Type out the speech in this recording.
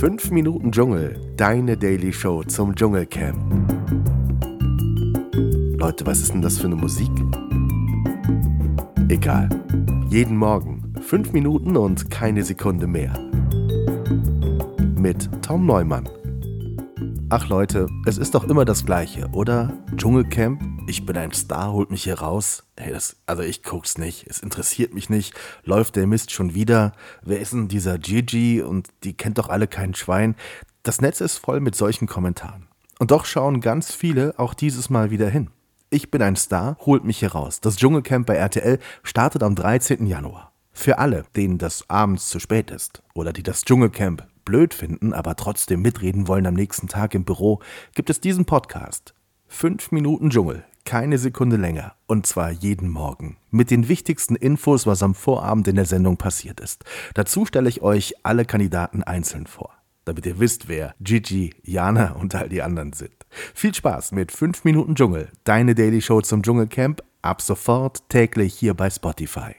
5 Minuten Dschungel, deine Daily Show zum Dschungelcamp. Leute, was ist denn das für eine Musik? Egal. Jeden Morgen 5 Minuten und keine Sekunde mehr. Mit Tom Neumann. Ach Leute, es ist doch immer das Gleiche, oder? Dschungelcamp, ich bin ein Star, holt mich hier raus. Hey, das, also ich guck's nicht, es interessiert mich nicht. Läuft der Mist schon wieder? Wer ist denn dieser Gigi? Und die kennt doch alle kein Schwein. Das Netz ist voll mit solchen Kommentaren. Und doch schauen ganz viele auch dieses Mal wieder hin. Ich bin ein Star, holt mich hier raus. Das Dschungelcamp bei RTL startet am 13. Januar. Für alle, denen das abends zu spät ist oder die das Dschungelcamp blöd finden, aber trotzdem mitreden wollen am nächsten Tag im Büro, gibt es diesen Podcast. Fünf Minuten Dschungel, keine Sekunde länger. Und zwar jeden Morgen. Mit den wichtigsten Infos, was am Vorabend in der Sendung passiert ist. Dazu stelle ich euch alle Kandidaten einzeln vor. Damit ihr wisst, wer Gigi, Jana und all die anderen sind. Viel Spaß mit 5 Minuten Dschungel, deine Daily Show zum Dschungelcamp. Ab sofort täglich hier bei Spotify.